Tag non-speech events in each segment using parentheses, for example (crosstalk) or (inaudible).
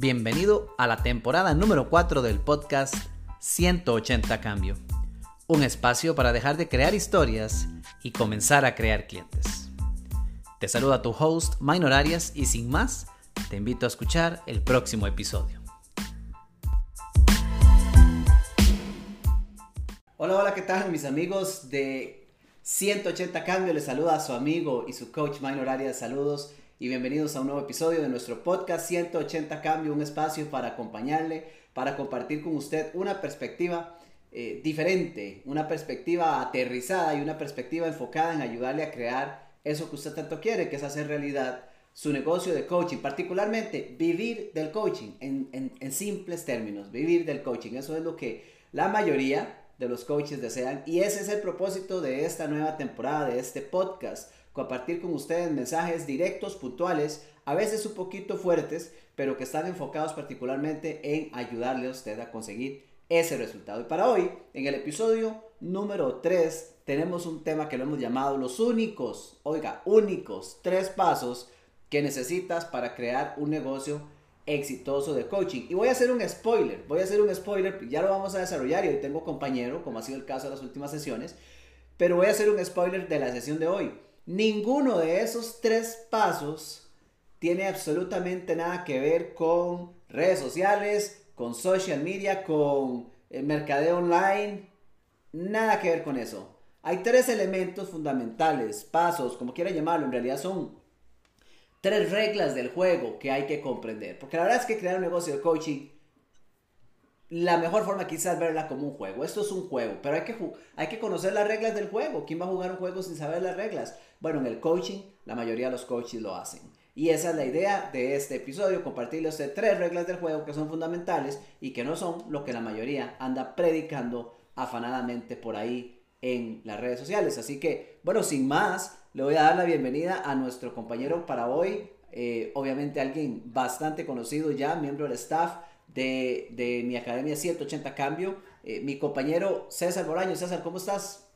Bienvenido a la temporada número 4 del podcast 180 Cambio, un espacio para dejar de crear historias y comenzar a crear clientes. Te saluda tu host Minor Arias y sin más, te invito a escuchar el próximo episodio. Hola, hola, ¿qué tal mis amigos de 180 Cambio? Les saluda a su amigo y su coach Minor Arias. Saludos y bienvenidos a un nuevo episodio de nuestro podcast 180 Cambio, un espacio para acompañarle, para compartir con usted una perspectiva eh, diferente, una perspectiva aterrizada y una perspectiva enfocada en ayudarle a crear eso que usted tanto quiere, que es hacer realidad su negocio de coaching, particularmente vivir del coaching, en, en simples términos, vivir del coaching. Eso es lo que la mayoría de los coaches desean y ese es el propósito de esta nueva temporada, de este podcast compartir con ustedes mensajes directos, puntuales, a veces un poquito fuertes, pero que están enfocados particularmente en ayudarle a usted a conseguir ese resultado. Y para hoy, en el episodio número 3, tenemos un tema que lo hemos llamado los únicos, oiga, únicos tres pasos que necesitas para crear un negocio exitoso de coaching. Y voy a hacer un spoiler, voy a hacer un spoiler, ya lo vamos a desarrollar y hoy tengo compañero, como ha sido el caso de las últimas sesiones, pero voy a hacer un spoiler de la sesión de hoy. Ninguno de esos tres pasos tiene absolutamente nada que ver con redes sociales, con social media, con eh, mercadeo online. Nada que ver con eso. Hay tres elementos fundamentales, pasos, como quiera llamarlo, en realidad son tres reglas del juego que hay que comprender. Porque la verdad es que crear un negocio de coaching la mejor forma quizás verla como un juego. Esto es un juego, pero hay que, hay que conocer las reglas del juego. ¿Quién va a jugar un juego sin saber las reglas? Bueno, en el coaching, la mayoría de los coaches lo hacen. Y esa es la idea de este episodio, compartirles tres reglas del juego que son fundamentales y que no son lo que la mayoría anda predicando afanadamente por ahí en las redes sociales. Así que, bueno, sin más, le voy a dar la bienvenida a nuestro compañero para hoy. Eh, obviamente alguien bastante conocido ya, miembro del staff de, mi Academia 180 Cambio, eh, mi compañero César Boraño. César, ¿cómo estás?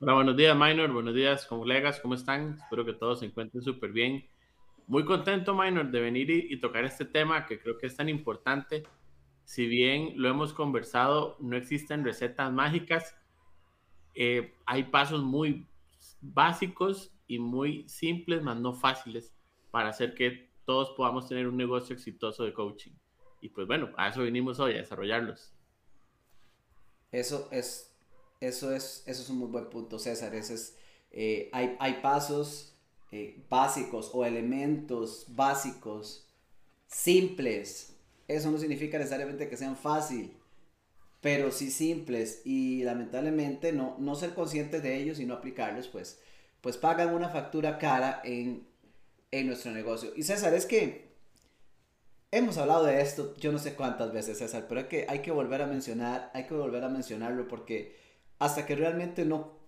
Hola, buenos días, Minor. Buenos días, colegas. ¿Cómo están? Espero que todos se encuentren súper bien. Muy contento, Minor, de venir y, tocar este tema que creo que es tan importante. Si bien lo hemos conversado, no existen recetas mágicas. Eh, hay pasos muy básicos y muy simples, más no fáciles, para hacer que todos podamos tener un negocio exitoso de coaching. Y pues bueno, a eso vinimos hoy, a desarrollarlos. Eso es, eso es, eso es un muy buen punto, César. es, eh, hay, hay, pasos eh, básicos o elementos básicos simples. Eso no significa necesariamente que sean fáciles, pero sí simples. Y lamentablemente no, no ser conscientes de ellos y no aplicarlos, pues, pues pagan una factura cara en, en nuestro negocio. Y César, es que Hemos hablado de esto yo no sé cuántas veces, César, pero hay que, hay que volver a mencionar, hay que volver a mencionarlo porque hasta que realmente no,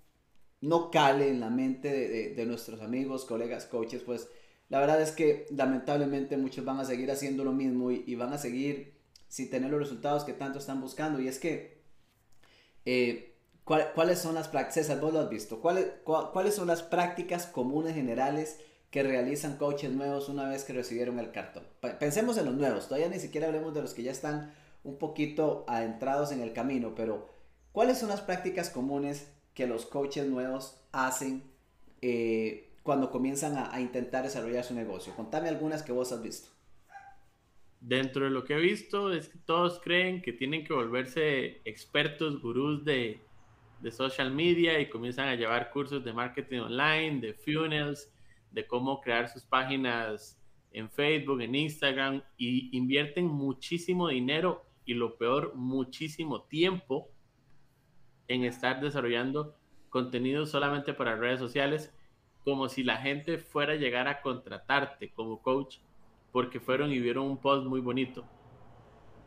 no cale en la mente de, nuestros amigos, colegas, coaches, pues la verdad es que lamentablemente muchos van a seguir haciendo lo mismo y, van a seguir sin tener los resultados que tanto están buscando. Y es que, eh, ¿cuáles son las prácticas? Vos lo has visto. ¿Cuáles, ¿Cuáles son las prácticas comunes generales? Que realizan coaches nuevos una vez que recibieron el cartón. Pensemos en los nuevos, todavía ni siquiera hablemos de los que ya están un poquito adentrados en el camino, pero ¿cuáles son las prácticas comunes que los coaches nuevos hacen eh, cuando comienzan a, intentar desarrollar su negocio? Contame algunas que vos has visto. Dentro de lo que he visto es que todos creen que tienen que volverse expertos, gurús de, de social media y comienzan a llevar cursos de marketing online, de funnels, de cómo crear sus páginas en Facebook, en Instagram, y invierten muchísimo dinero y lo peor, muchísimo tiempo en estar desarrollando contenido solamente para redes sociales, como si la gente fuera a llegar a contratarte como coach porque fueron y vieron un post muy bonito,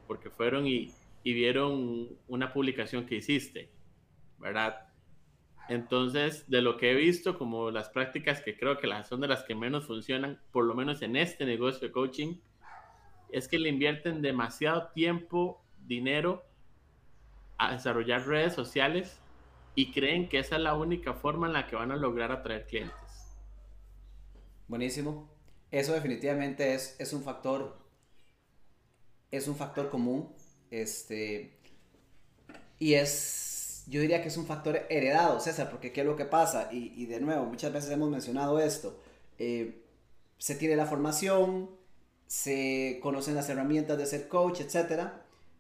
porque fueron y, y vieron una publicación que hiciste, ¿verdad? Entonces, de lo que he visto, como las prácticas que creo que son de las que menos funcionan, por lo menos en este negocio de coaching, es que le invierten demasiado tiempo, dinero a desarrollar redes sociales y creen que esa es la única forma en la que van a lograr atraer clientes. Buenísimo. Eso definitivamente es, es un factor es un factor común. Este, y es, yo diría que es un factor heredado, César, porque ¿qué es lo que pasa? Y, de nuevo, muchas veces hemos mencionado esto. Eh, se tiene la formación, se conocen las herramientas de ser coach, etc.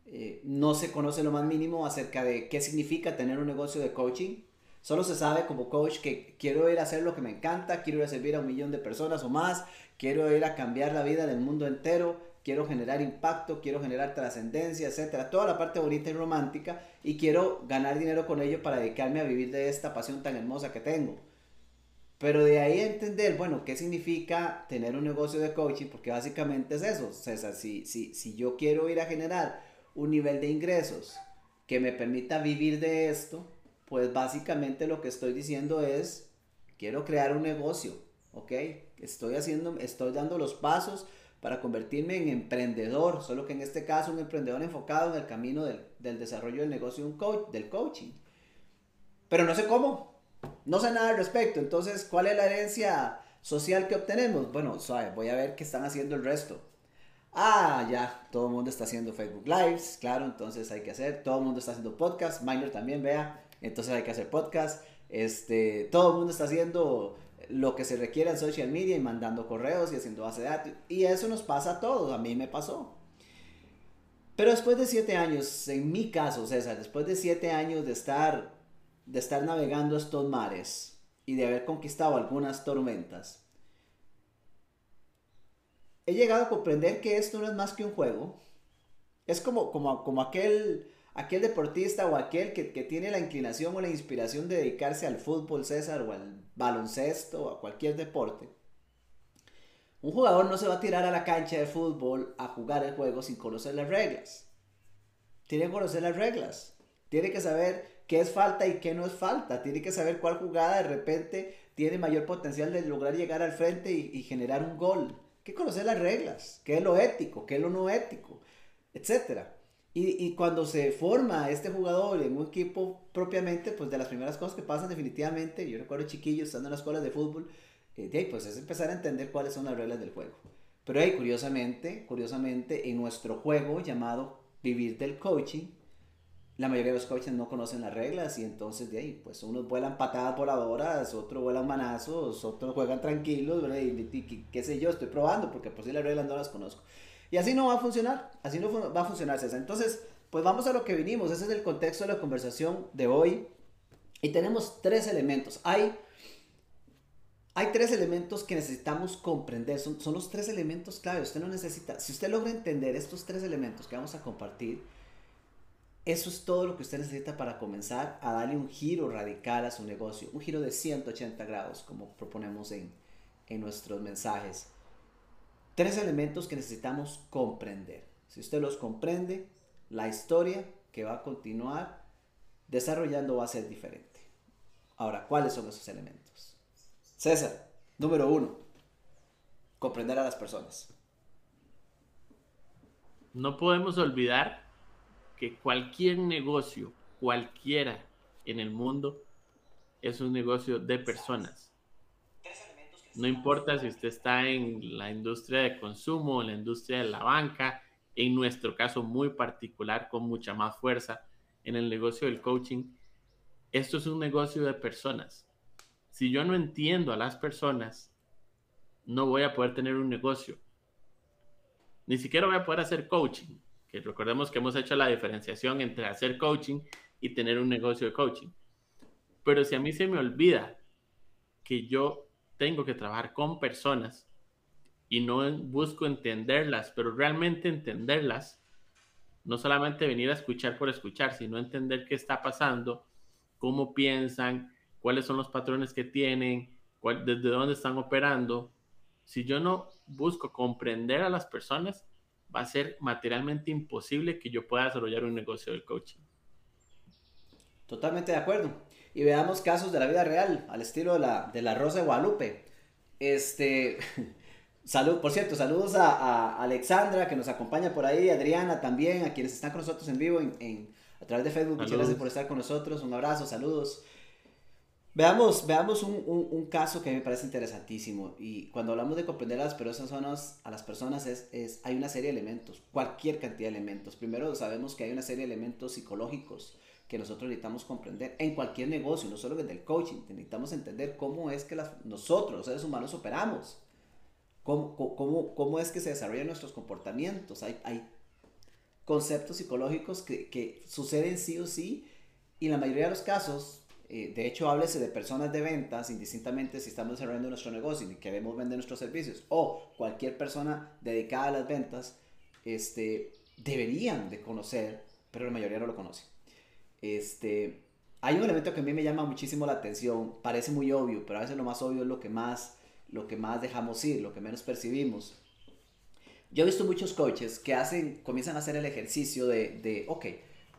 Eh, no se conoce lo más mínimo acerca de qué significa tener un negocio de coaching. Solo se sabe como coach que quiero ir a hacer lo que me encanta, quiero ir a servir a un millón de personas o más, quiero ir a cambiar la vida del mundo entero, quiero generar impacto, quiero generar trascendencia, etcétera, toda la parte bonita y romántica y quiero ganar dinero con ello para dedicarme a vivir de esta pasión tan hermosa que tengo. Pero de ahí entender, bueno, qué significa tener un negocio de coaching, porque básicamente es eso, César, si, si, si yo quiero ir a generar un nivel de ingresos que me permita vivir de esto, pues básicamente lo que estoy diciendo es, quiero crear un negocio, ¿ok? Estoy haciendo, estoy dando los pasos para convertirme en emprendedor, solo que en este caso un emprendedor enfocado en el camino del, desarrollo del negocio un coach, del coaching. Pero no sé cómo, no sé nada al respecto. Entonces, ¿cuál es la herencia social que obtenemos? Bueno, voy a ver qué están haciendo el resto. Ah, ya, todo el mundo está haciendo Facebook Lives, claro, entonces hay que hacer. Todo el mundo está haciendo podcast, Minor también, vea, entonces hay que hacer podcast. Este, todo el mundo está haciendo lo que se requiere en social media y mandando correos y haciendo base de datos. Y eso nos pasa a todos, a mí me pasó. Pero después de siete años, en mi caso, César, después de siete años de estar, de estar navegando estos mares y de haber conquistado algunas tormentas, he llegado a comprender que esto no es más que un juego. Es como, como, como aquel aquel deportista o aquel que, tiene la inclinación o la inspiración de dedicarse al fútbol, César, o al baloncesto o a cualquier deporte. Un jugador no se va a tirar a la cancha de fútbol a jugar el juego sin conocer las reglas. Tiene que conocer las reglas. Tiene que saber qué es falta y qué no es falta. Tiene que saber cuál jugada de repente tiene mayor potencial de lograr llegar al frente y, y generar un gol. Hay que conocer las reglas. ¿Qué es lo ético? ¿Qué es lo no ético? Etcétera. Y, cuando se forma este jugador en un equipo propiamente, pues de las primeras cosas que pasan definitivamente, yo recuerdo chiquillos estando en las escuelas de fútbol, eh, pues es empezar a entender cuáles son las reglas del juego. Pero ahí, curiosamente, curiosamente, en nuestro juego llamado Vivir del Coaching, la mayoría de los coaches no conocen las reglas y entonces de ahí, pues unos vuelan patadas voladoras, otros vuelan manazos, otros juegan tranquilos, Y, qué sé yo, estoy probando porque por si las reglas no las conozco. Y así no va a funcionar, así no va a funcionar César. Entonces, pues vamos a lo que vinimos, ese es el contexto de la conversación de hoy. Y tenemos tres elementos. Hay, hay tres elementos que necesitamos comprender, son, son los tres elementos clave. Usted no necesita, si usted logra entender estos tres elementos que vamos a compartir, eso es todo lo que usted necesita para comenzar a darle un giro radical a su negocio, un giro de 180 grados, como proponemos en, en nuestros mensajes. Tres elementos que necesitamos comprender. Si usted los comprende, la historia que va a continuar desarrollando va a ser diferente. Ahora, ¿cuáles son esos elementos? César, número uno, comprender a las personas. No podemos olvidar que cualquier negocio, cualquiera en el mundo, es un negocio de personas. No importa si usted está en la industria de consumo, en la industria de la banca, en nuestro caso muy particular, con mucha más fuerza, en el negocio del coaching, esto es un negocio de personas. Si yo no entiendo a las personas, no voy a poder tener un negocio. Ni siquiera voy a poder hacer coaching, que recordemos que hemos hecho la diferenciación entre hacer coaching y tener un negocio de coaching. Pero si a mí se me olvida que yo tengo que trabajar con personas y no busco entenderlas, pero realmente entenderlas, no solamente venir a escuchar por escuchar, sino entender qué está pasando, cómo piensan, cuáles son los patrones que tienen, desde dónde están operando. Si yo no busco comprender a las personas, va a ser materialmente imposible que yo pueda desarrollar un negocio del coaching. Totalmente de acuerdo y veamos casos de la vida real, al estilo de la, de la Rosa de Guadalupe. Este, (laughs) salud, por cierto, saludos a, Alexandra que nos acompaña por ahí, Adriana también, a quienes están con nosotros en vivo en, a través de Facebook. Muchas gracias por estar con nosotros. Un abrazo, saludos. Veamos, veamos un, un, caso que me parece interesantísimo. Y cuando hablamos de comprender a las personas, a las personas es, es, hay una serie de elementos, cualquier cantidad de elementos. Primero sabemos que hay una serie de elementos psicológicos que nosotros necesitamos comprender en cualquier negocio, no solo desde el coaching. Necesitamos entender cómo es que nosotros, los seres humanos, operamos. Cómo, cómo, cómo es que se desarrollan nuestros comportamientos. Hay, hay conceptos psicológicos que, que suceden sí o sí. Y en la mayoría de los casos, eh, de hecho, háblese de personas de ventas, indistintamente si estamos desarrollando nuestro negocio y queremos vender nuestros servicios, o cualquier persona dedicada a las ventas, este, deberían de conocer, pero la mayoría no lo conoce. Este, hay un elemento que a mí me llama muchísimo la atención, parece muy obvio, pero a veces lo más obvio es lo que más, lo que más dejamos ir, lo que menos percibimos. Yo he visto muchos coaches que hacen, comienzan a hacer el ejercicio de, de ok,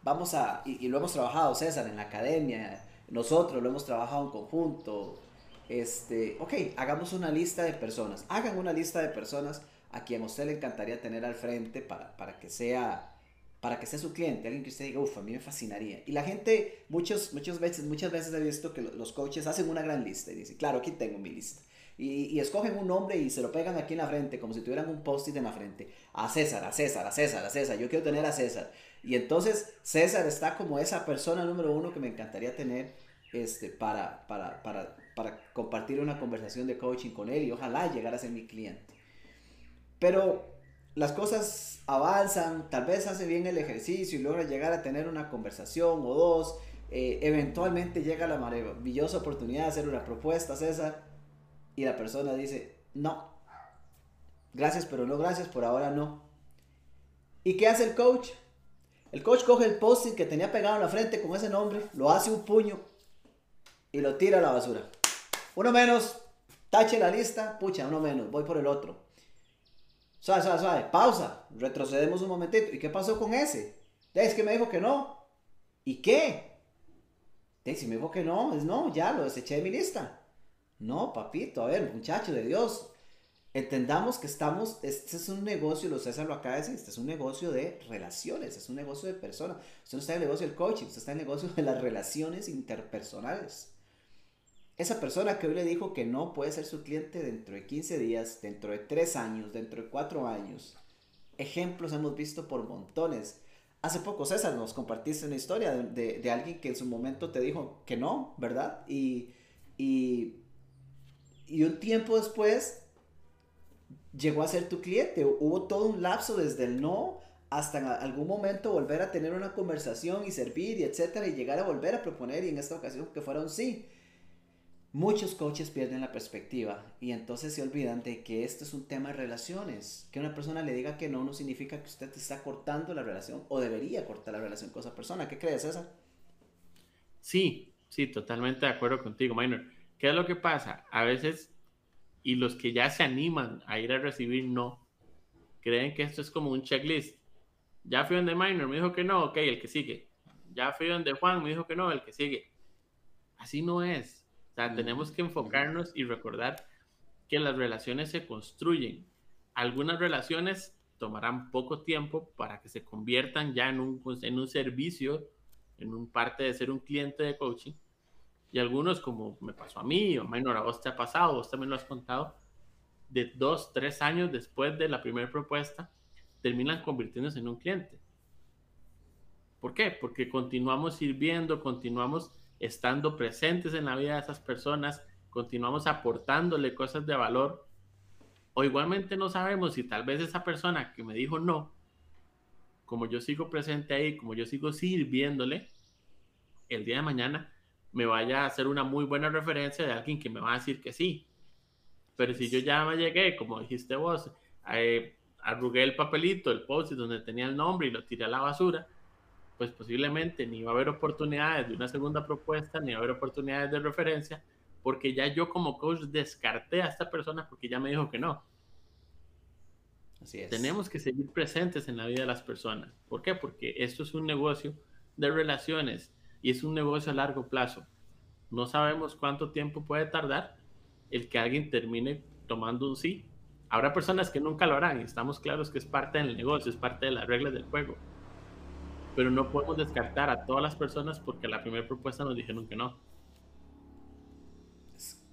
vamos a, y, lo hemos trabajado, César, en la academia, nosotros lo hemos trabajado en conjunto. Este, ok, hagamos una lista de personas. Hagan una lista de personas a quien a usted le encantaría tener al frente para, para que sea para que sea su cliente, alguien que usted diga, uff, a mí me fascinaría. Y la gente, muchos, muchas, veces, muchas veces he visto que los coaches hacen una gran lista y dicen, claro, aquí tengo mi lista. Y, y, escogen un nombre y se lo pegan aquí en la frente, como si tuvieran un post-it en la frente. A César, a César, a César, a César, yo quiero tener a César. Y entonces César está como esa persona número uno que me encantaría tener este, para, para, para, para compartir una conversación de coaching con él y ojalá llegar a ser mi cliente. Pero las cosas avanzan, tal vez hace bien el ejercicio y logra llegar a tener una conversación o dos. Eh, eventualmente llega la maravillosa oportunidad de hacer una propuesta, César, y la persona dice, no, gracias, pero no gracias, por ahora no. ¿Y qué hace el coach? El coach coge el post-it que tenía pegado en la frente con ese nombre, lo hace un puño y lo tira a la basura. Uno menos, tache la lista, pucha, uno menos, voy por el otro. Suave, suave, suave, pausa, retrocedemos un momentito. ¿Y qué pasó con ese? Es que me dijo que no. ¿Y qué? Si me dijo que no, es no, ya lo deseché de mi lista. No, papito, a ver, muchacho de Dios, entendamos que estamos, este es un negocio, lo César lo acaba de decir, este es un negocio de relaciones, es un negocio de personas. Usted no está en el negocio del coaching, usted está en el negocio de las relaciones interpersonales. Esa persona que hoy le dijo que no puede ser su cliente dentro de 15 días, dentro de 3 años, dentro de 4 años. Ejemplos hemos visto por montones. Hace poco, César, nos compartiste una historia de, de, alguien que en su momento te dijo que no, ¿verdad? Y, y, y un tiempo después llegó a ser tu cliente. Hubo todo un lapso desde el no hasta algún momento volver a tener una conversación y servir y etcétera y llegar a volver a proponer y en esta ocasión que fuera un sí. Muchos coaches pierden la perspectiva y entonces se olvidan de que esto es un tema de relaciones. Que una persona le diga que no no significa que usted está cortando la relación o debería cortar la relación con esa persona. ¿Qué crees, César? Sí, sí, totalmente de acuerdo contigo, Minor. ¿Qué es lo que pasa? A veces, y los que ya se animan a ir a recibir no, creen que esto es como un checklist. Ya fui donde Minor, me dijo que no, ok, el que sigue. Ya fui donde Juan, me dijo que no, el que sigue. Así no es tenemos que enfocarnos y recordar que las relaciones se construyen. Algunas relaciones tomarán poco tiempo para que se conviertan ya en un, en un servicio, en un parte de ser un cliente de coaching. Y algunos, como me pasó a mí, o menor a vos te ha pasado, vos también lo has contado, de dos, tres años después de la primera propuesta, terminan convirtiéndose en un cliente. ¿Por qué? Porque continuamos sirviendo, continuamos estando presentes en la vida de esas personas, continuamos aportándole cosas de valor, o igualmente no sabemos si tal vez esa persona que me dijo no, como yo sigo presente ahí, como yo sigo sirviéndole, el día de mañana me vaya a hacer una muy buena referencia de alguien que me va a decir que sí. Pero si yo ya me llegué, como dijiste vos, eh, arrugué el papelito, el post donde tenía el nombre y lo tiré a la basura, pues posiblemente ni va a haber oportunidades de una segunda propuesta, ni va a haber oportunidades de referencia, porque ya yo como coach descarté a esta persona porque ya me dijo que no. Así es. Tenemos que seguir presentes en la vida de las personas. ¿Por qué? Porque esto es un negocio de relaciones y es un negocio a largo plazo. No sabemos cuánto tiempo puede tardar el que alguien termine tomando un sí. Habrá personas que nunca lo harán y estamos claros que es parte del negocio, es parte de las reglas del juego pero no podemos descartar a todas las personas porque la primera propuesta nos dijeron que no.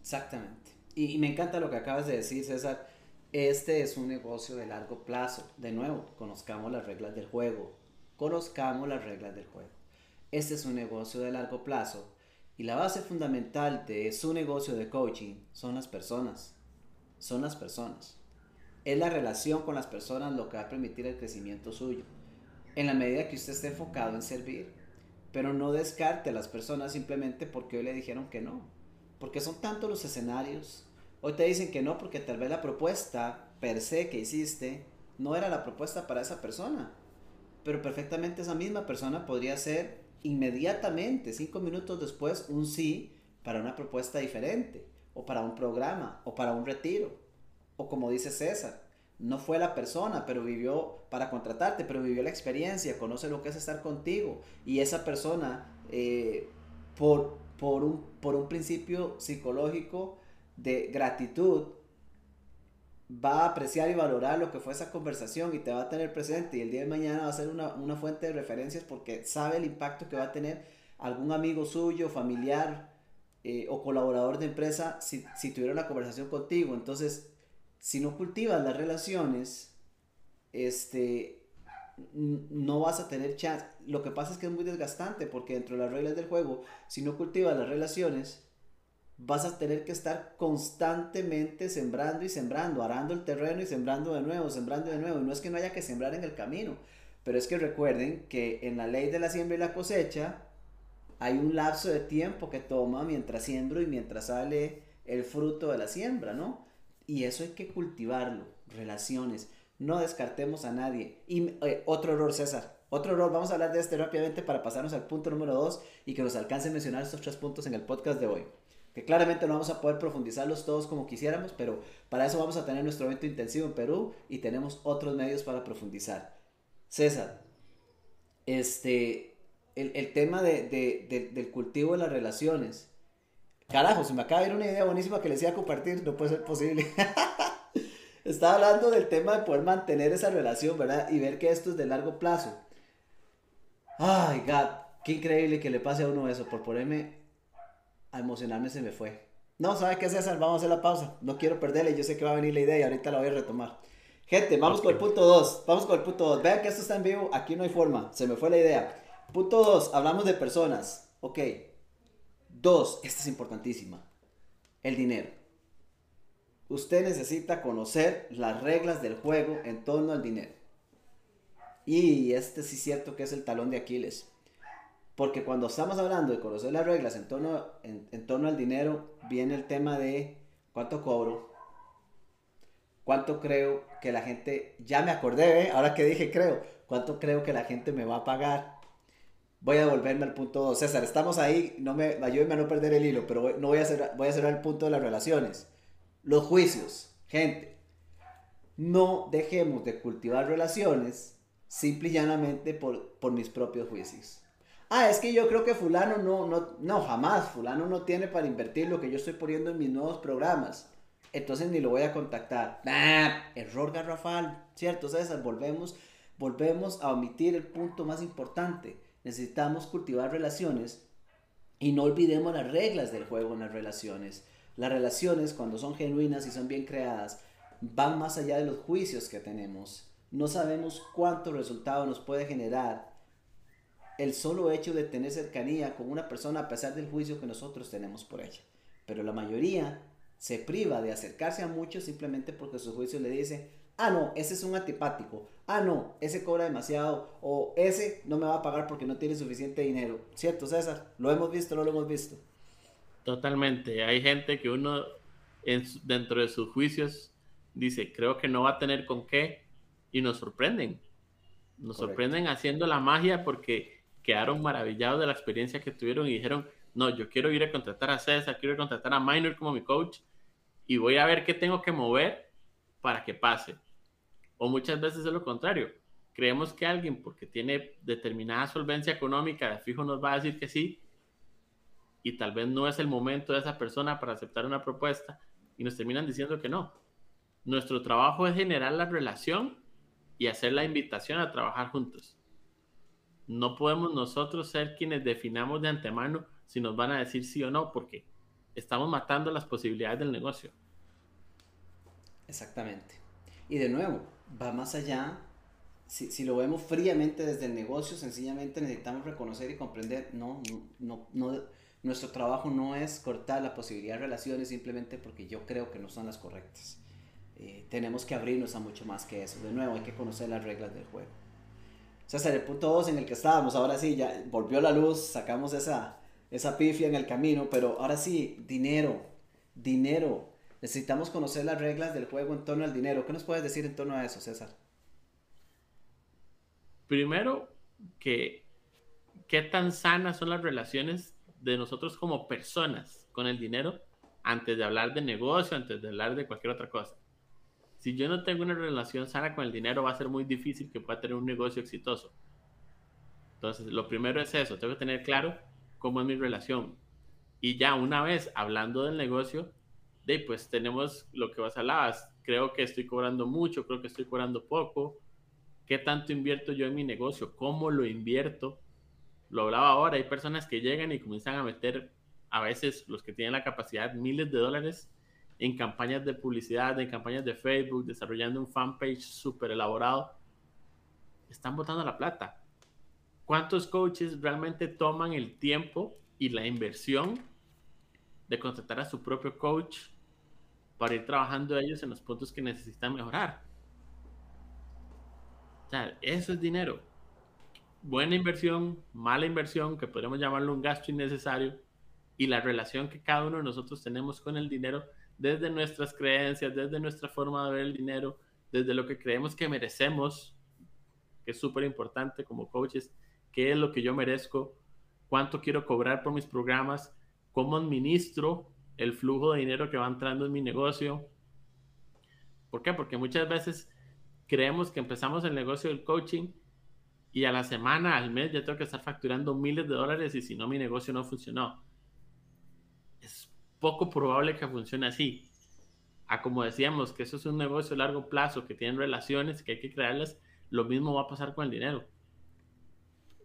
Exactamente. Y, me encanta lo que acabas de decir, César. Este es un negocio de largo plazo. De nuevo, conozcamos las reglas del juego. Conozcamos las reglas del juego. Este es un negocio de largo plazo. Y la base fundamental de su negocio de coaching son las personas. Son las personas. Es la relación con las personas lo que va a permitir el crecimiento suyo. En la medida que usted esté enfocado en servir. Pero no descarte a las personas simplemente porque hoy le dijeron que no. Porque son tantos los escenarios. Hoy te dicen que no porque tal vez la propuesta per se que hiciste no era la propuesta para esa persona. Pero perfectamente esa misma persona podría ser inmediatamente, cinco minutos después, un sí para una propuesta diferente, o para un programa, o para un retiro, o como dice César, no fue la persona, pero vivió para contratarte, pero vivió la experiencia, conoce lo que es estar contigo, y esa persona, eh, por, por, un, por un principio psicológico de gratitud, va a apreciar y valorar lo que fue esa conversación y te va a tener presente y el día de mañana va a ser una, fuente de referencias porque sabe el impacto que va a tener algún amigo suyo, familiar eh, o colaborador de empresa si, si tuviera una conversación contigo. Entonces, si no cultivas las relaciones, este, no vas a tener chance. Lo que pasa es que es muy desgastante porque dentro de las reglas del juego, si no cultivas las relaciones, vas a tener que estar constantemente sembrando y sembrando, arando el terreno y sembrando de nuevo, sembrando de nuevo. Y no es que no haya que sembrar en el camino, pero es que recuerden que en la ley de la siembra y la cosecha hay un lapso de tiempo que toma mientras siembro y mientras sale el fruto de la siembra, ¿no? Y eso hay que cultivarlo, relaciones. No descartemos a nadie. Y eh, otro error, César. Otro error, vamos a hablar de este rápidamente para pasarnos al punto número dos y que nos alcance a mencionar estos tres puntos en el podcast de hoy que claramente no vamos a poder profundizarlos todos como quisiéramos, pero para eso vamos a tener nuestro evento intensivo en Perú y tenemos otros medios para profundizar. César, este, el, tema del cultivo de las relaciones. Carajo, se me acaba de ir una idea buenísima que les iba a compartir, no puede ser posible. (laughs) Estaba hablando del tema de poder mantener esa relación, ¿verdad? Y ver que esto es de largo plazo. Ay, God, qué increíble que le pase a uno eso por ponerme a emocionarme se me fue. No, ¿sabe qué, César? Vamos a hacer la pausa. No quiero perderle. Yo sé que va a venir la idea y ahorita la voy a retomar. Gente, vamos con el punto 2. Vamos con el punto 2. Vean que esto está en vivo. Aquí no hay forma. Se me fue la idea. Punto 2. Hablamos de personas. Ok. 2. Esta es importantísima. El dinero. Usted necesita conocer las reglas del juego en torno al dinero. Y este sí es cierto que es el talón de Aquiles. Porque cuando estamos hablando de conocer las reglas en torno, en, torno al dinero, viene el tema de cuánto cobro, cuánto creo que la gente, ya me acordé, ¿eh? ahora que dije creo, cuánto creo que la gente me va a pagar. Voy a volverme al punto 2. César, estamos ahí, no me, ayúdenme a no perder el hilo, pero no voy a, hacer, voy a cerrar el punto de las relaciones. Los juicios, gente. No dejemos de cultivar relaciones simple y llanamente por, por mis propios juicios ah, es que yo creo que fulano no, no, no, jamás, fulano no tiene para invertir lo que yo estoy poniendo en mis nuevos programas. Entonces ni lo voy a contactar. error garrafal, ¿cierto, César? Volvemos, volvemos a omitir el punto más importante. Necesitamos cultivar relaciones y no olvidemos las reglas del juego en las relaciones. Las relaciones, cuando son genuinas y son bien creadas, van más allá de los juicios que tenemos. No sabemos cuánto resultado nos puede generar el solo hecho de tener cercanía con una persona a pesar del juicio que nosotros tenemos por ella. Pero la mayoría se priva de acercarse a muchos simplemente porque su juicio le dice, ah, no, ese es un antipático, ah, no, ese cobra demasiado, o ese no me va a pagar porque no tiene suficiente dinero. ¿Cierto, César? ¿Lo hemos visto no lo hemos visto? Totalmente. Hay gente que uno dentro de sus juicios dice, creo que no va a tener con qué, y nos sorprenden. Nos sorprenden haciendo la magia porque quedaron maravillados de la experiencia que tuvieron y dijeron, no, yo quiero ir a contratar a César, quiero ir a contratar a Minor como mi coach y voy a ver qué tengo que mover para que pase. O muchas veces es lo contrario. Creemos que alguien, porque tiene determinada solvencia económica, de fijo nos va a decir que sí, y tal vez no es el momento de esa persona para aceptar una propuesta, y nos terminan diciendo que no. Nuestro trabajo es generar la relación y hacer la invitación a trabajar juntos no podemos nosotros ser quienes definamos de antemano si nos van a decir sí o no, porque estamos matando las posibilidades del negocio. Exactamente. Y de nuevo, va más allá. Si, si, lo vemos fríamente desde el negocio, sencillamente necesitamos reconocer y comprender, no, no, no, nuestro trabajo no es cortar la posibilidad de relaciones simplemente porque yo creo que no son las correctas. Eh, tenemos que abrirnos a mucho más que eso. De nuevo, hay que conocer las reglas del juego. César, el punto 2 en el que estábamos, ahora sí, ya volvió la luz, sacamos esa, esa pifia en el camino, pero ahora sí, dinero, dinero. Necesitamos conocer las reglas del juego en torno al dinero. ¿Qué nos puedes decir en torno a eso, César? Primero, que qué tan sanas son las relaciones de nosotros como personas con el dinero antes de hablar de negocio, antes de hablar de cualquier otra cosa. Si yo no tengo una relación sana con el dinero, va a ser muy difícil que pueda tener un negocio exitoso. Entonces, lo primero es eso, tengo que tener claro cómo es mi relación. Y ya una vez hablando del negocio, de pues tenemos lo que vas a hablar, creo que estoy cobrando mucho, creo que estoy cobrando poco, qué tanto invierto yo en mi negocio, cómo lo invierto. Lo hablaba ahora, hay personas que llegan y comienzan a meter, a veces los que tienen la capacidad, miles de dólares en campañas de publicidad, en campañas de Facebook, desarrollando un fanpage súper elaborado. Están botando la plata. ¿Cuántos coaches realmente toman el tiempo y la inversión de contratar a su propio coach para ir trabajando ellos en los puntos que necesitan mejorar. O sea, eso es dinero. Buena inversión, mala inversión, que podríamos llamarlo un gasto innecesario, y la relación que cada uno de nosotros tenemos con el dinero desde nuestras creencias, desde nuestra forma de ver el dinero, desde lo que creemos que merecemos, que es súper importante como coaches, qué es lo que yo merezco, cuánto quiero cobrar por mis programas, cómo administro el flujo de dinero que va entrando en mi negocio. ¿Por qué? Porque muchas veces creemos que empezamos el negocio del coaching y a la semana, al mes, ya tengo que estar facturando miles de dólares y si no, mi negocio no funcionó. Es poco probable que funcione así. A como decíamos, que eso es un negocio a largo plazo, que tienen relaciones, que hay que crearlas, lo mismo va a pasar con el dinero.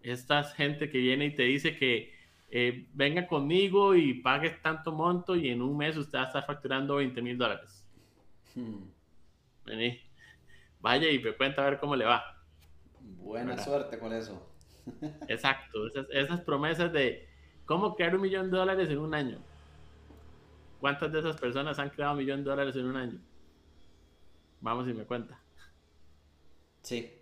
Esta gente que viene y te dice que eh, venga conmigo y pague tanto monto y en un mes usted va a estar facturando 20 mil dólares. Hmm. Vení, vaya y me cuenta a ver cómo le va. Buena suerte con eso. (laughs) Exacto, esas, esas, promesas de cómo crear un millón de dólares en un año. ¿Cuántas de esas personas han creado un millón de dólares en un año? Vamos y me cuenta. Sí.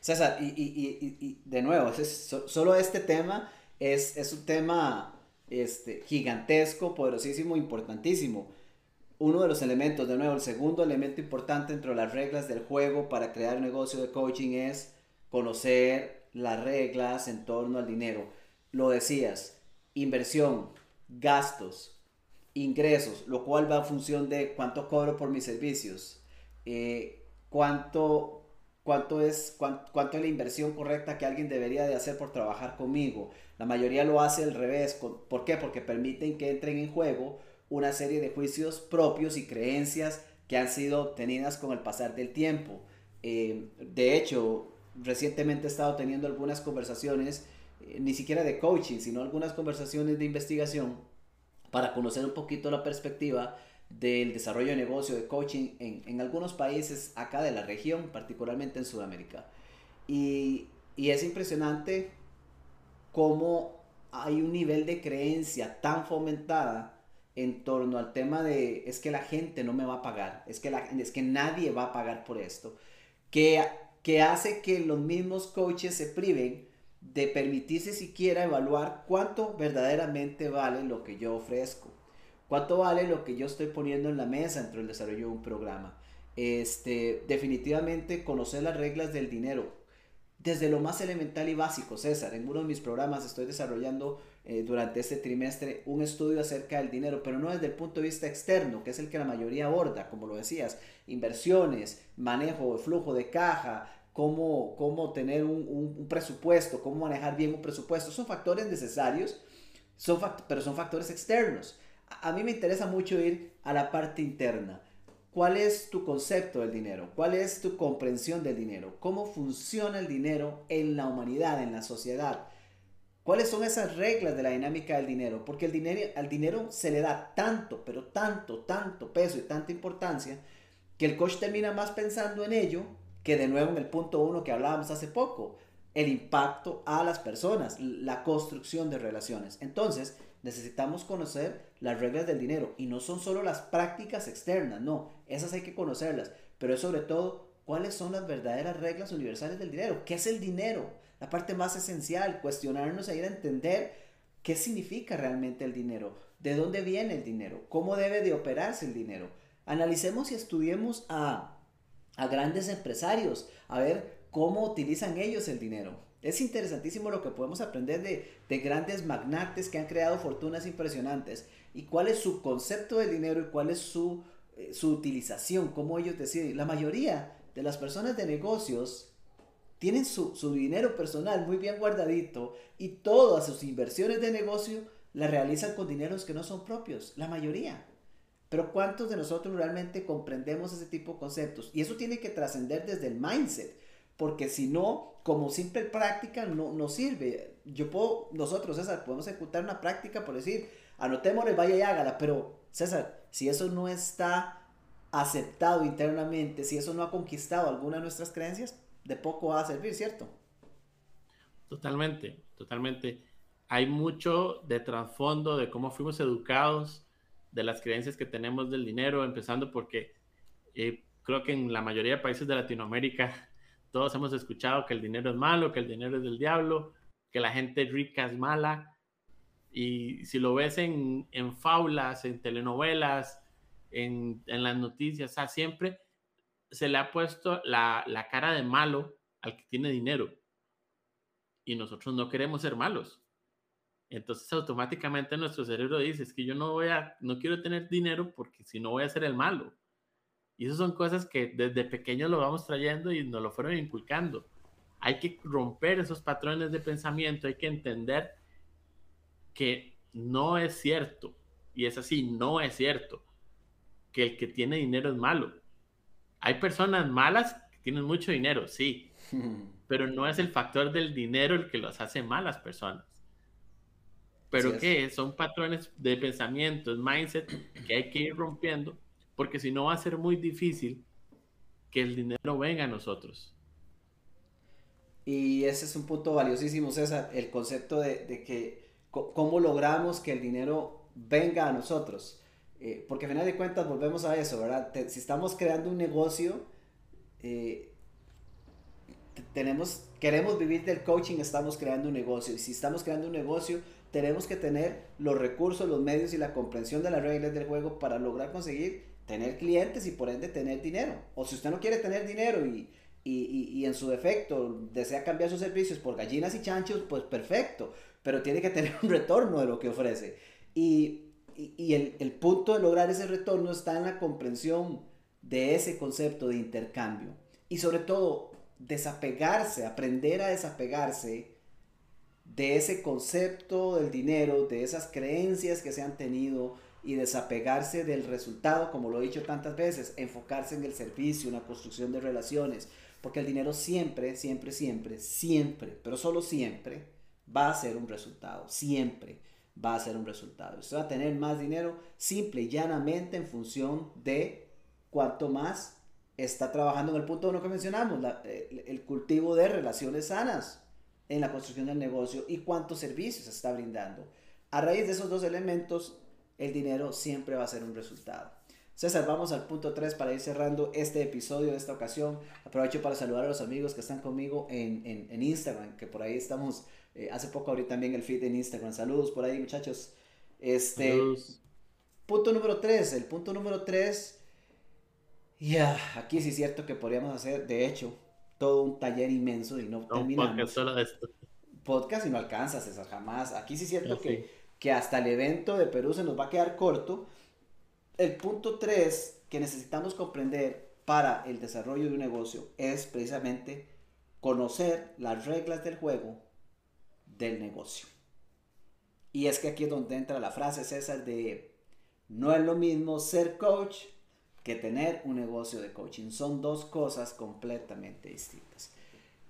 César, y, y, y, de nuevo, es solo este tema es, un tema este, gigantesco, poderosísimo, importantísimo. Uno de los elementos, de nuevo, el segundo elemento importante dentro de las reglas del juego para crear un negocio de coaching es conocer las reglas en torno al dinero. Lo decías, inversión, gastos, ingresos, lo cual va a función de cuánto cobro por mis servicios, eh, cuánto, cuánto, es, cuánto, es la inversión correcta que alguien debería de hacer por trabajar conmigo, la mayoría lo hace al revés. ¿Por qué? Porque permiten que entren en juego una serie de juicios propios y creencias que han sido obtenidas con el pasar del tiempo. Eh, de hecho, recientemente he estado teniendo algunas conversaciones, eh, ni siquiera de coaching, sino algunas conversaciones de investigación para conocer un poquito la perspectiva del desarrollo de negocio de coaching en, en algunos países acá de la región, particularmente en Sudamérica. Y, y es impresionante cómo hay un nivel de creencia tan fomentada en torno al tema de es que la gente no me va a pagar, es que, la, es que nadie va a pagar por esto, que, que hace que los mismos coaches se priven de permitirse siquiera evaluar cuánto verdaderamente vale lo que yo ofrezco, cuánto vale lo que yo estoy poniendo en la mesa dentro del desarrollo de un programa. Este, definitivamente conocer las reglas del dinero, desde lo más elemental y básico, César. En uno de mis programas estoy desarrollando eh, durante este trimestre un estudio acerca del dinero, pero no desde el punto de vista externo, que es el que la mayoría aborda, como lo decías, inversiones, manejo flujo de caja, cómo, cómo tener un, presupuesto, cómo manejar bien un presupuesto. Son factores necesarios, son pero son factores externos. A mí me interesa mucho ir a la parte interna ¿Cuál es tu concepto del dinero? ¿Cuál es tu comprensión del dinero? ¿Cómo funciona el dinero en la humanidad, en la sociedad? ¿Cuáles son esas reglas de la dinámica del dinero? Porque el dinero, al dinero se le da tanto, pero tanto, tanto peso y tanta importancia que el coach termina más pensando en ello que de nuevo en el punto uno que hablábamos hace poco, el impacto a las personas, la construcción de relaciones. Entonces, necesitamos conocer las reglas del dinero. Y no son solo las prácticas externas, no, esas hay que conocerlas, pero es sobre todo cuáles son las verdaderas reglas universales del dinero, qué es el dinero, la parte más esencial, cuestionarnos e ir a entender qué significa realmente el dinero, de dónde viene el dinero, cómo debe de operarse el dinero. Analicemos y estudiemos a, a grandes empresarios, a ver cómo utilizan ellos el dinero. Es interesantísimo lo que podemos aprender de, de, grandes magnates que han creado fortunas impresionantes y cuál es su concepto de dinero y cuál es su, eh, su utilización, cómo ellos deciden. La mayoría de las personas de negocios tienen su, dinero personal muy bien guardadito y todas sus inversiones de negocio las realizan con dineros que no son propios, la mayoría. Pero ¿cuántos de nosotros realmente comprendemos ese tipo de conceptos? Y eso tiene que trascender desde el mindset, porque si no, como simple práctica no, no sirve. Yo puedo, nosotros, podemos ejecutar una práctica por decir, anotémosle, vaya y hágala, pero César, si eso no está aceptado internamente, si eso no ha conquistado alguna de nuestras creencias, de poco va a servir, ¿cierto? Totalmente, totalmente. Hay mucho de trasfondo de cómo fuimos educados, de las creencias que tenemos del dinero, empezando porque eh, creo que en la mayoría de países de Latinoamérica (laughs) todos hemos escuchado que el dinero es malo, que el dinero es del diablo, que la gente rica es mala. Y si lo ves en, en faulas, en telenovelas, en, en las noticias, o siempre se le ha puesto la, la cara de malo al que tiene dinero. Y nosotros no queremos ser malos. Entonces automáticamente nuestro cerebro dice, es que yo no voy a, no quiero tener dinero porque si no voy a ser el malo. Y esas son cosas que desde pequeños lo vamos trayendo y nos lo fueron inculcando. Hay que romper esos patrones de pensamiento, hay que entender que no es cierto, y es así, no es cierto, que el que tiene dinero es malo. Hay personas malas que tienen mucho dinero, sí, (laughs) pero no es el factor del dinero el que los hace malas personas. Pero que son patrones de pensamiento, mindset que hay que ir rompiendo, porque si no va a ser muy difícil que el dinero venga a nosotros. Y ese es un punto valiosísimo, César, el concepto de, de que cómo logramos que el dinero venga a nosotros. Eh, porque a final de cuentas volvemos a eso, ¿verdad? si estamos creando un negocio, eh, tenemos, queremos vivir del coaching, estamos creando un negocio. Y si estamos creando un negocio, tenemos que tener los recursos, los medios y la comprensión de las reglas del juego para lograr conseguir tener clientes y por ende tener dinero. O si usted no quiere tener dinero y, y, y, en su defecto desea cambiar sus servicios por gallinas y chanchos, pues perfecto, pero tiene que tener (laughs) un retorno de lo que ofrece. Y y, el, el, punto de lograr ese retorno está en la comprensión de ese concepto de intercambio. Y sobre todo, desapegarse, aprender a desapegarse de ese concepto del dinero, de esas creencias que se han tenido y desapegarse del resultado, como lo he dicho tantas veces, enfocarse en el servicio, en la construcción de relaciones, porque el dinero siempre, siempre, siempre, siempre, pero solo siempre va a ser un resultado, siempre va a ser un resultado. Usted va a tener más dinero simple y llanamente en función de cuánto más está trabajando en el punto uno que mencionamos, el, cultivo de relaciones sanas en la construcción del negocio y cuántos servicios está brindando. A raíz de esos dos elementos, el dinero siempre va a ser un resultado. César, vamos al punto 3 para ir cerrando este episodio de esta ocasión. Aprovecho para saludar a los amigos que están conmigo en, en, en Instagram, que por ahí estamos eh, hace poco abrí también el feed en Instagram. Saludos por ahí, muchachos. Este. Punto número 3. El punto número 3. Ya, aquí sí es cierto que podríamos hacer, de hecho, todo un taller inmenso y no, terminamos. Podcast solo esto. Podcast y no alcanza, César, jamás. Aquí sí es cierto que, que hasta el evento de Perú se nos va a quedar corto. El punto 3 que necesitamos comprender para el desarrollo de un negocio es precisamente conocer las reglas del juego del negocio. Y es que aquí es donde entra la frase César de no es lo mismo ser coach que tener un negocio de coaching. Son dos cosas completamente distintas.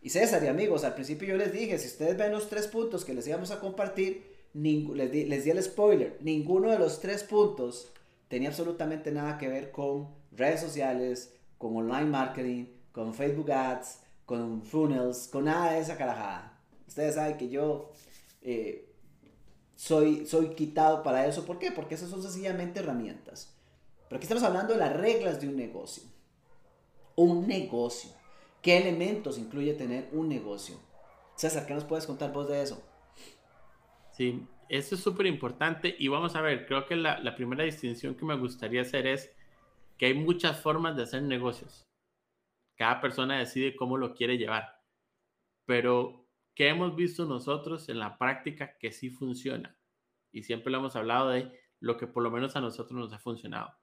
Y César y amigos, al principio yo les dije, si ustedes ven los tres puntos que les íbamos a compartir, les, di, les di el spoiler, ninguno de los tres puntos tenía absolutamente nada que ver con redes sociales, con online marketing, con Facebook Ads, con funnels, con nada de esa carajada. Ustedes saben que yo eh, soy, soy quitado para eso. ¿Por qué? Porque esas son sencillamente herramientas. Pero aquí estamos hablando de las reglas de un negocio. Un negocio. ¿Qué elementos incluye tener un negocio? César, ¿qué nos puedes contar vos de eso? Sí, eso es súper importante y vamos a ver, creo que la, la, primera distinción que me gustaría hacer es que hay muchas formas de hacer negocios. Cada persona decide cómo lo quiere llevar. Pero, ¿qué hemos visto nosotros en la práctica que sí funciona? Y siempre lo hemos hablado de lo que por lo menos a nosotros nos ha funcionado.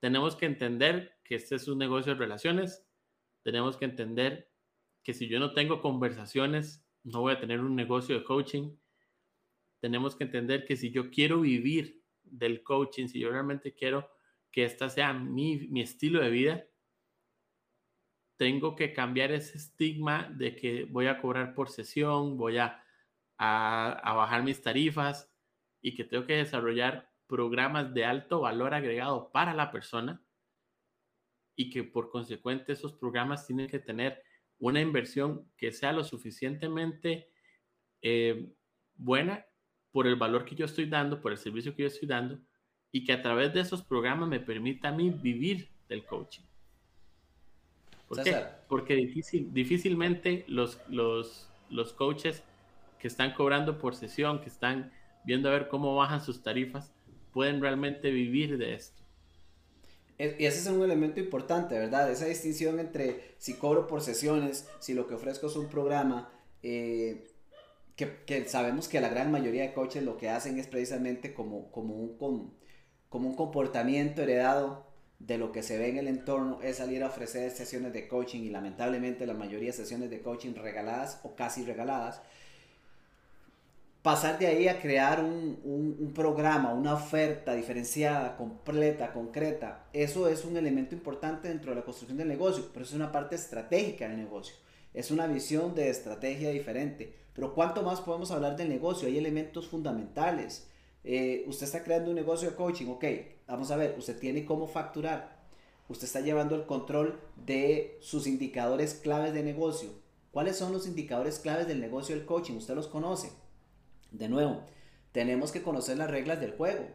Tenemos que entender que este es un negocio de relaciones. Tenemos que entender que si yo no tengo conversaciones, no voy a tener un negocio de coaching tenemos que entender que si yo quiero vivir del coaching, si yo realmente quiero que esta sea mi, estilo de vida, tengo que cambiar ese estigma de que voy a cobrar por sesión, voy a, a, bajar mis tarifas y que tengo que desarrollar programas de alto valor agregado para la persona y que por consecuente esos programas tienen que tener una inversión que sea lo suficientemente eh, buena por el valor que yo estoy dando, por el servicio que yo estoy dando, y que a través de esos programas me permita a mí vivir del coaching. ¿Por qué? Porque difícil, difícilmente los, los, los coaches que están cobrando por sesión, que están viendo a ver cómo bajan sus tarifas, pueden realmente vivir de esto. Y ese es un elemento importante, ¿verdad? Esa distinción entre si cobro por sesiones, si lo que ofrezco es un programa, eh, que, sabemos que la gran mayoría de coaches lo que hacen es precisamente como, como, un, como, un comportamiento heredado de lo que se ve en el entorno, es salir a ofrecer sesiones de coaching y lamentablemente la mayoría de sesiones de coaching regaladas o casi regaladas. Pasar de ahí a crear un, un, un programa, una oferta diferenciada, completa, concreta, eso es un elemento importante dentro de la construcción del negocio, pero es una parte estratégica del negocio. Es una visión de estrategia diferente. Pero ¿cuánto más podemos hablar del negocio? Hay elementos fundamentales. Eh, usted está creando un negocio de coaching, ok, vamos a ver, usted tiene cómo facturar. Usted está llevando el control de sus indicadores claves de negocio. ¿Cuáles son los indicadores claves del negocio del coaching? Usted los conoce. De nuevo, tenemos que conocer las reglas del juego.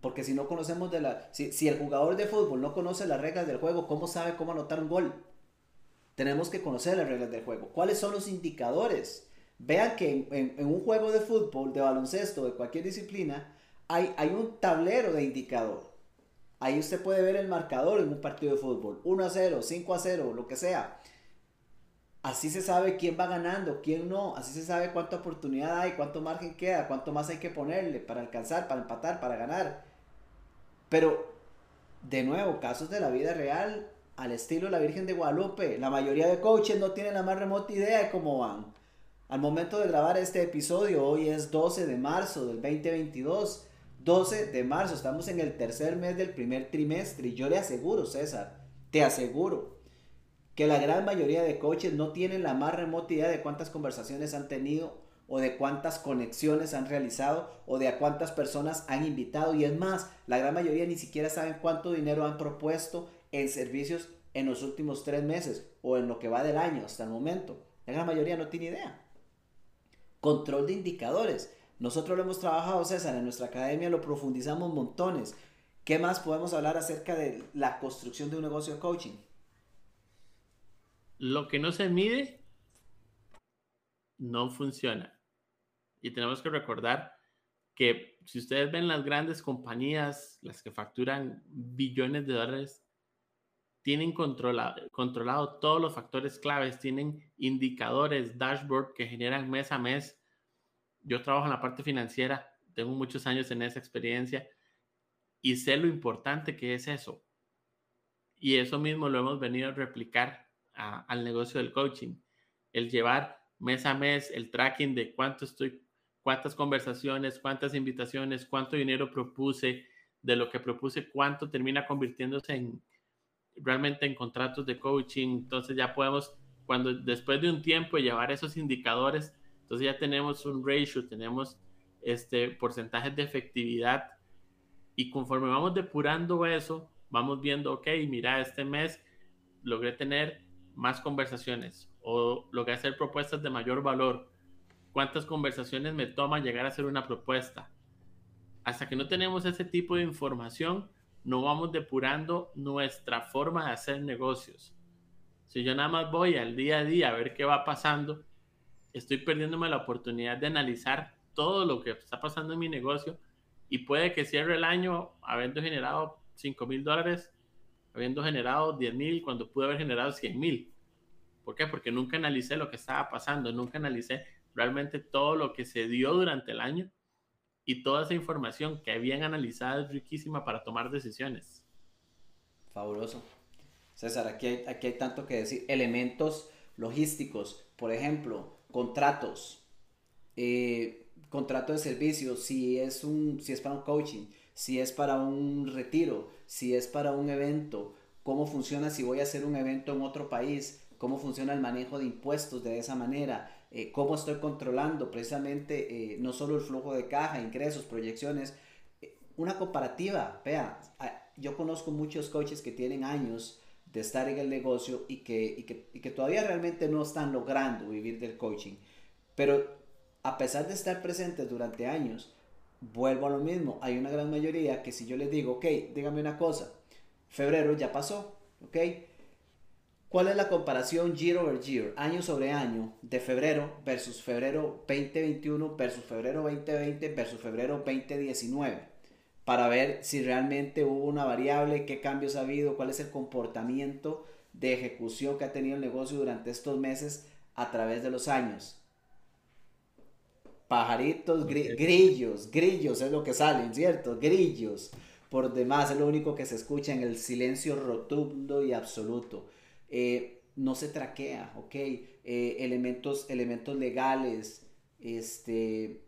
Porque si no conocemos de la... Si, si el jugador de fútbol no conoce las reglas del juego, ¿cómo sabe cómo anotar un gol? Tenemos que conocer las reglas del juego. ¿Cuáles son los indicadores? Vean que en, un juego de fútbol, de baloncesto, de cualquier disciplina, hay, hay un tablero de indicador. Ahí usted puede ver el marcador en un partido de fútbol. 1 a 0, 5 a 0, lo que sea. Así se sabe quién va ganando, quién no. Así se sabe cuánta oportunidad hay, cuánto margen queda, cuánto más hay que ponerle para alcanzar, para empatar, para ganar. Pero, de nuevo, casos de la vida real, al estilo de la Virgen de Guadalupe. La mayoría de coaches no tienen la más remota idea de cómo van. Al momento de grabar este episodio, hoy es 12 de marzo del 2022. 12 de marzo, estamos en el tercer mes del primer trimestre y yo le aseguro, César, te aseguro que la gran mayoría de coaches no tienen la más remota idea de cuántas conversaciones han tenido o de cuántas conexiones han realizado o de a cuántas personas han invitado y es más, la gran mayoría ni siquiera saben cuánto dinero han propuesto en servicios en los últimos tres meses o en lo que va del año hasta el momento. La gran mayoría no tiene idea. Control de indicadores. Nosotros lo hemos trabajado, César, en nuestra academia lo profundizamos montones. ¿Qué más podemos hablar acerca de la construcción de un negocio de coaching? Lo que no se mide no funciona. Y tenemos que recordar que si ustedes ven las grandes compañías, las que facturan billones de dólares, tienen controlado, controlado todos los factores claves, tienen indicadores, dashboard que generan mes a mes. Yo trabajo en la parte financiera, tengo muchos años en esa experiencia y sé lo importante que es eso. Y eso mismo lo hemos venido a replicar al negocio del coaching. El llevar mes a mes el tracking de cuánto estoy, cuántas conversaciones, cuántas invitaciones, cuánto dinero propuse, de lo que propuse, cuánto termina convirtiéndose en, realmente en contratos de coaching, entonces ya podemos cuando después de un tiempo llevar esos indicadores, entonces ya tenemos un ratio, tenemos este porcentajes de efectividad y conforme vamos depurando eso, vamos viendo, ok, mira, este mes logré tener más conversaciones o logré hacer propuestas de mayor valor. ¿Cuántas conversaciones me toma llegar a hacer una propuesta? Hasta que no tenemos ese tipo de información, no vamos depurando nuestra forma de hacer negocios. Si yo nada más voy al día a día a ver qué va pasando, estoy perdiéndome la oportunidad de analizar todo lo que está pasando en mi negocio y puede que cierre el año habiendo generado 5 mil dólares, habiendo generado 10 mil cuando pude haber generado 100 mil. ¿Por qué? Porque nunca analicé lo que estaba pasando, nunca analicé realmente todo lo que se dio durante el año y toda esa información que habían analizado es riquísima para tomar decisiones. Fabuloso. César, aquí hay, aquí hay tanto que decir. Elementos logísticos, por ejemplo, contratos, eh, contrato de servicio, si es, un, si es para un coaching, si es para un retiro, si es para un evento, cómo funciona si voy a hacer un evento en otro país, cómo funciona el manejo de impuestos de esa manera, eh, cómo estoy controlando precisamente eh, no solo el flujo de caja, ingresos, proyecciones, una comparativa, vea, yo conozco muchos coaches que tienen años de estar en el negocio y que, que, todavía realmente no están logrando vivir del coaching. Pero a pesar de estar presentes durante años, vuelvo a lo mismo. Hay una gran mayoría que si yo les digo, ok, dígame una cosa, febrero ya pasó, ok. ¿Cuál es la comparación year over year, año sobre año, de febrero versus febrero 2021 versus febrero 2020 versus febrero 2019? para ver si realmente hubo una variable, qué cambios ha habido, cuál es el comportamiento de ejecución que ha tenido el negocio durante estos meses a través de los años. Pajaritos, grillos, grillos es lo que salen, ¿cierto? Grillos. Por demás es lo único que se escucha en el silencio rotundo y absoluto. Eh, no se traquea, ¿ok? Eh, elementos, elementos legales, este,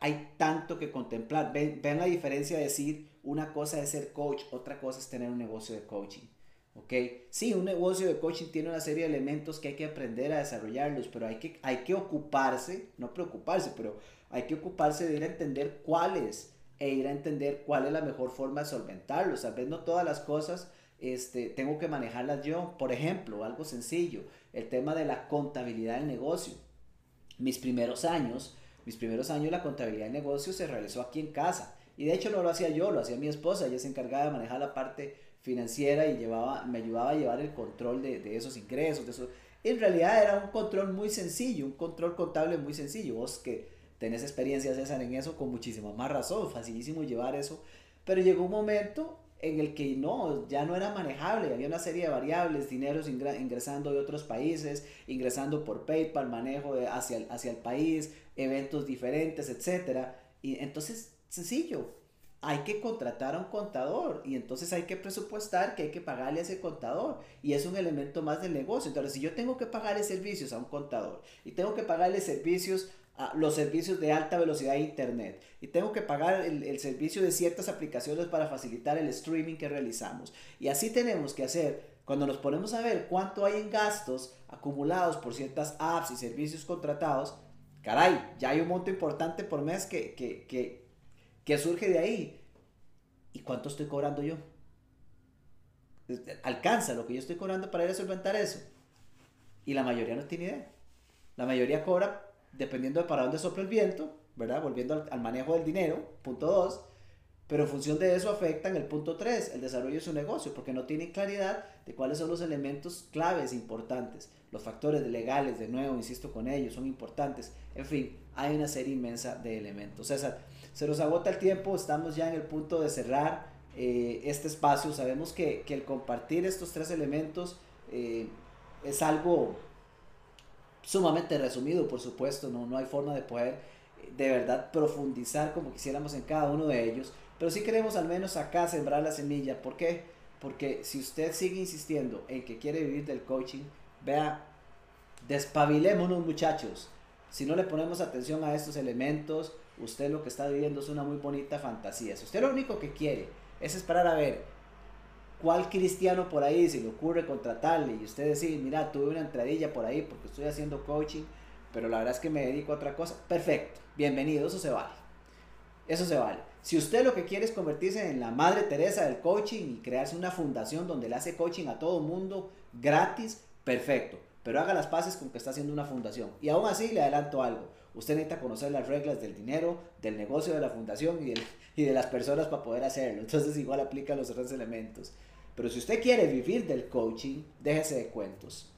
hay tanto que contemplar. Ven, la diferencia de decir una cosa es ser coach, otra cosa es tener un negocio de coaching. ¿Ok? Sí, un negocio de coaching tiene una serie de elementos que hay que aprender a desarrollarlos, pero hay que, hay que ocuparse, no preocuparse, pero hay que ocuparse de ir a entender cuáles e ir a entender cuál es la mejor forma de solventarlos. Tal vez todas las cosas este, tengo que manejarlas yo. Por ejemplo, algo sencillo, el tema de la contabilidad del negocio. Mis primeros años, mis primeros años la contabilidad de negocios se realizó aquí en casa. Y de hecho no lo hacía yo, lo hacía mi esposa. Ella se encargaba de manejar la parte financiera y llevaba, me ayudaba a llevar el control de, de esos ingresos. De esos... En realidad era un control muy sencillo, un control contable muy sencillo. Vos que tenés experiencia, César, en eso, con muchísima más razón, facilísimo llevar eso. Pero llegó un momento en el que no, ya no era manejable, había una serie de variables, dineros ingresando de otros países, ingresando por PayPal, manejo hacia, el, hacia el país, eventos diferentes, etc. Y entonces, sencillo, hay que contratar a un contador y entonces hay que presupuestar que hay que pagarle a ese contador y es un elemento más del negocio. Entonces, si yo tengo que pagarle servicios a un contador y tengo que pagarle servicios los servicios de alta velocidad de internet y tengo que pagar el, servicio de ciertas aplicaciones para facilitar el streaming que realizamos. Y así tenemos que hacer, cuando nos ponemos a ver cuánto hay en gastos acumulados por ciertas apps y servicios contratados, caray, ya hay un monto importante por mes que, que, que, que surge de ahí. ¿Y cuánto estoy cobrando yo? ¿Alcanza lo que yo estoy cobrando para ir a solventar eso? Y la mayoría no tiene idea. La mayoría cobra dependiendo de para dónde sopla el viento, ¿verdad? Volviendo al, manejo del dinero, punto 2, pero en función de eso afectan el punto 3, el desarrollo de su negocio, porque no tienen claridad de cuáles son los elementos claves importantes. Los factores legales, de nuevo, insisto con ellos, son importantes. En fin, hay una serie inmensa de elementos. César, se nos agota el tiempo, estamos ya en el punto de cerrar eh, este espacio. Sabemos que, que, el compartir estos tres elementos eh, es algo sumamente resumido, por supuesto, no, no hay forma de poder de verdad profundizar como quisiéramos en cada uno de ellos, pero sí queremos al menos acá sembrar la semilla. ¿Por qué? Porque si usted sigue insistiendo en que quiere vivir del coaching, vea, despabilémonos muchachos. Si no le ponemos atención a estos elementos, usted lo que está viviendo es una muy bonita fantasía. Si usted lo único que quiere es esperar a ver ¿Cuál cristiano por ahí se le ocurre contratarle y usted decir, mira, tuve una entradilla por ahí porque estoy haciendo coaching, pero la verdad es que me dedico a otra cosa? Perfecto, bienvenido, eso se vale. Eso se vale. Si usted lo que quiere es convertirse en la madre Teresa del coaching y crearse una fundación donde le hace coaching a todo mundo gratis, perfecto. Pero haga las paces con que está haciendo una fundación. Y aún así le adelanto algo. Usted necesita conocer las reglas del dinero, del negocio de la fundación y, y de las personas para poder hacerlo. Entonces igual aplica los tres elementos. Pero si usted quiere vivir del coaching, déjese de cuentos.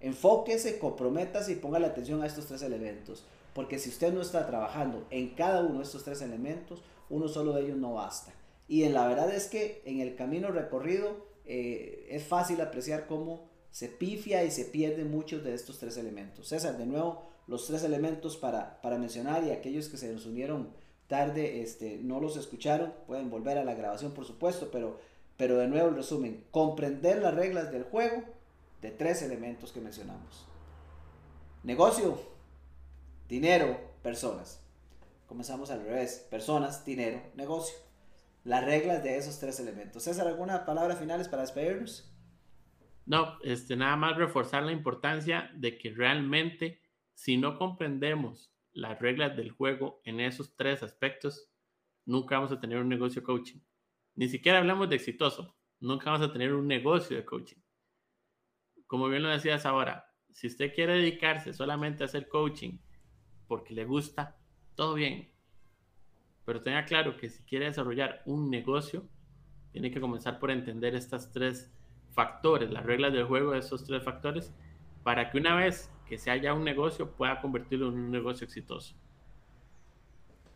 Enfóquese, comprométase y ponga la atención a estos tres elementos. Porque si usted no está trabajando en cada uno de estos tres elementos, uno solo de ellos no basta. Y en la verdad es que en el camino recorrido eh, es fácil apreciar cómo se pifia y se pierden muchos de estos tres elementos. César, de nuevo, los tres elementos para, para mencionar y aquellos que se nos unieron tarde este, no los escucharon, pueden volver a la grabación por supuesto, pero pero de nuevo el resumen, comprender las reglas del juego de tres elementos que mencionamos. Negocio, dinero, personas. Comenzamos al revés, personas, dinero, negocio. Las reglas de esos tres elementos. César, ¿alguna palabra finales para despedirnos? No, este, nada más reforzar la importancia de que realmente si no comprendemos las reglas del juego en esos tres aspectos, nunca vamos a tener un negocio coaching. Ni siquiera hablamos de exitoso. Nunca vamos a tener un negocio de coaching. Como bien lo decías ahora, si usted quiere dedicarse solamente a hacer coaching porque le gusta, todo bien. Pero tenga claro que si quiere desarrollar un negocio, tiene que comenzar por entender estas tres factores, las reglas del juego de esos tres factores, para que una vez que se haya un negocio pueda convertirlo en un negocio exitoso.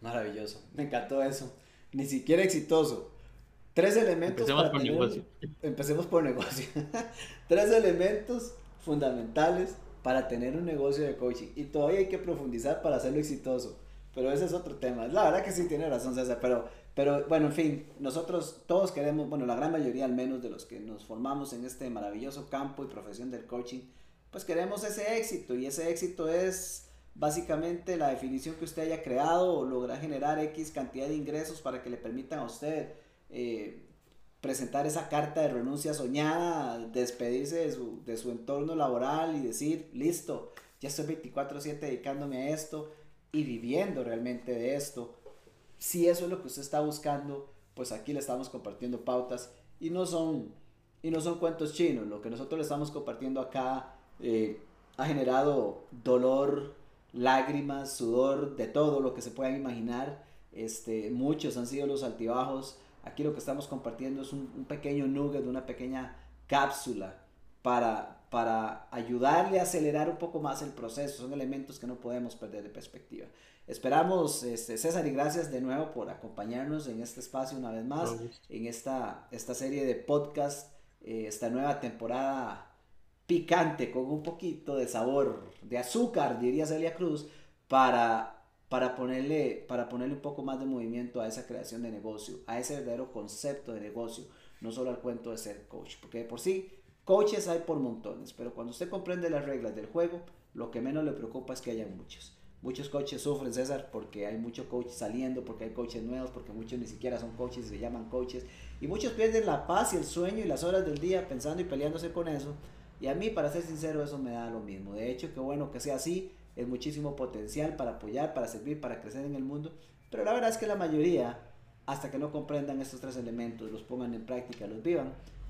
Maravilloso, me encantó eso. Ni siquiera exitoso, Tres elementos. Empecemos por negocio. Empecemos por negocio. (laughs) Tres elementos fundamentales para tener un negocio de coaching. Y todavía hay que profundizar para hacerlo exitoso. Pero ese es otro tema. La verdad que sí tiene razón César. Pero, pero bueno, en fin, nosotros todos queremos, bueno, la gran mayoría al menos de los que nos formamos en este maravilloso campo y profesión del coaching, pues queremos ese éxito. Y ese éxito es básicamente la definición que usted haya creado o lograr generar X cantidad de ingresos para que le permitan a usted eh, presentar esa carta de renuncia soñada, despedirse de su, de su entorno laboral y decir, listo, ya estoy 24/7 dedicándome a esto y viviendo realmente de esto. Si eso es lo que usted está buscando, pues aquí le estamos compartiendo pautas y no son, y no son cuentos chinos. Lo que nosotros le estamos compartiendo acá eh, ha generado dolor, lágrimas, sudor, de todo lo que se puedan imaginar. Este, muchos han sido los altibajos Aquí lo que estamos compartiendo es un, pequeño nugget, una pequeña cápsula para, para ayudarle a acelerar un poco más el proceso. Son elementos que no podemos perder de perspectiva. Esperamos, este, César, y gracias de nuevo por acompañarnos en este espacio una vez más, en esta, esta serie de podcast, eh, esta nueva temporada picante con un poquito de sabor, de azúcar, diría Celia Cruz, para para ponerle, para ponerle un poco más de movimiento a esa creación de negocio, a ese verdadero concepto de negocio, no solo al cuento de ser coach, porque de por sí coaches hay por montones, pero cuando usted comprende las reglas del juego, lo que menos le preocupa es que haya muchos. Muchos coaches sufren, César, porque hay muchos coaches saliendo, porque hay coaches nuevos, porque muchos ni siquiera son coaches se llaman coaches. Y muchos pierden la paz y el sueño y las horas del día pensando y peleándose con eso. Y a mí, para ser sincero, eso me da lo mismo. De hecho, qué bueno que sea así es muchísimo potencial para apoyar, para servir, para crecer en el mundo, pero la verdad es que la mayoría, hasta que no comprendan estos tres elementos, los pongan en práctica, los vivan,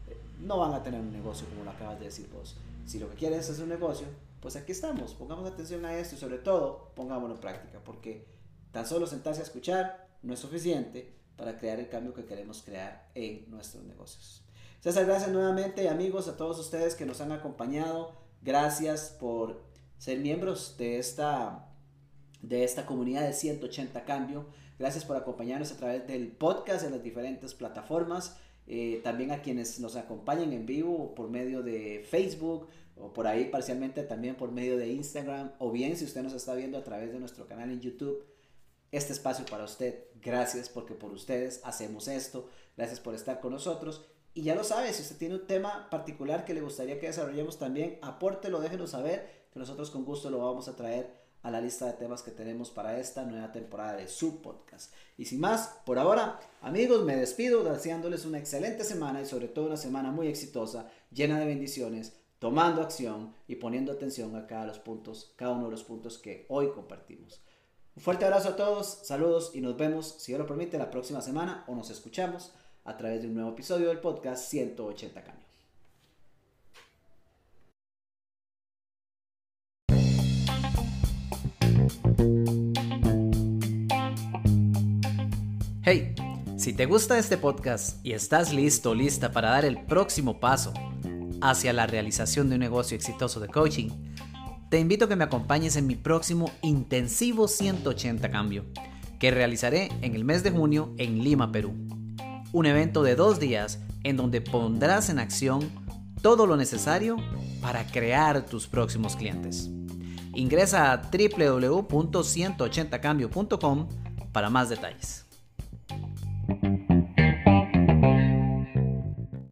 eh, no van a tener un negocio como lo acabas de decir vos. Si lo que quieres es un negocio, pues aquí estamos, pongamos atención a esto y sobre todo pongámoslo en práctica, porque tan solo sentarse a escuchar no es suficiente para crear el cambio que queremos crear en nuestros negocios. César, gracias nuevamente amigos a todos ustedes que nos han acompañado. Gracias por ser miembros de esta, de esta comunidad de 180 Cambio. Gracias por acompañarnos a través del podcast en las diferentes plataformas. Eh, también a quienes nos acompañan en vivo por medio de Facebook o por ahí parcialmente también por medio de Instagram o bien si usted nos está viendo a través de nuestro canal en YouTube. Este espacio para usted. Gracias porque por ustedes hacemos esto. Gracias por estar con nosotros. Y ya lo sabe, si usted tiene un tema particular que le gustaría que desarrollemos también, apórtelo, déjenos saber que nosotros con gusto lo vamos a traer a la lista de temas que tenemos para esta nueva temporada de su podcast. Y sin más, por ahora, amigos, me despido deseándoles una excelente semana y sobre todo una semana muy exitosa, llena de bendiciones, tomando acción y poniendo atención a cada, los puntos, cada uno de los puntos que hoy compartimos. Un fuerte abrazo a todos, saludos y nos vemos, si Dios lo permite, la próxima semana o nos escuchamos a través de un nuevo episodio del podcast 180 Cambio. Hey, si te gusta este podcast y estás listo lista para dar el próximo paso hacia la realización de un negocio exitoso de coaching, te invito a que me acompañes en mi próximo intensivo 180 cambio, que realizaré en el mes de junio en Lima, Perú un evento de dos días en donde pondrás en acción todo lo necesario para crear tus próximos clientes. Ingresa a www.180cambio.com para más detalles.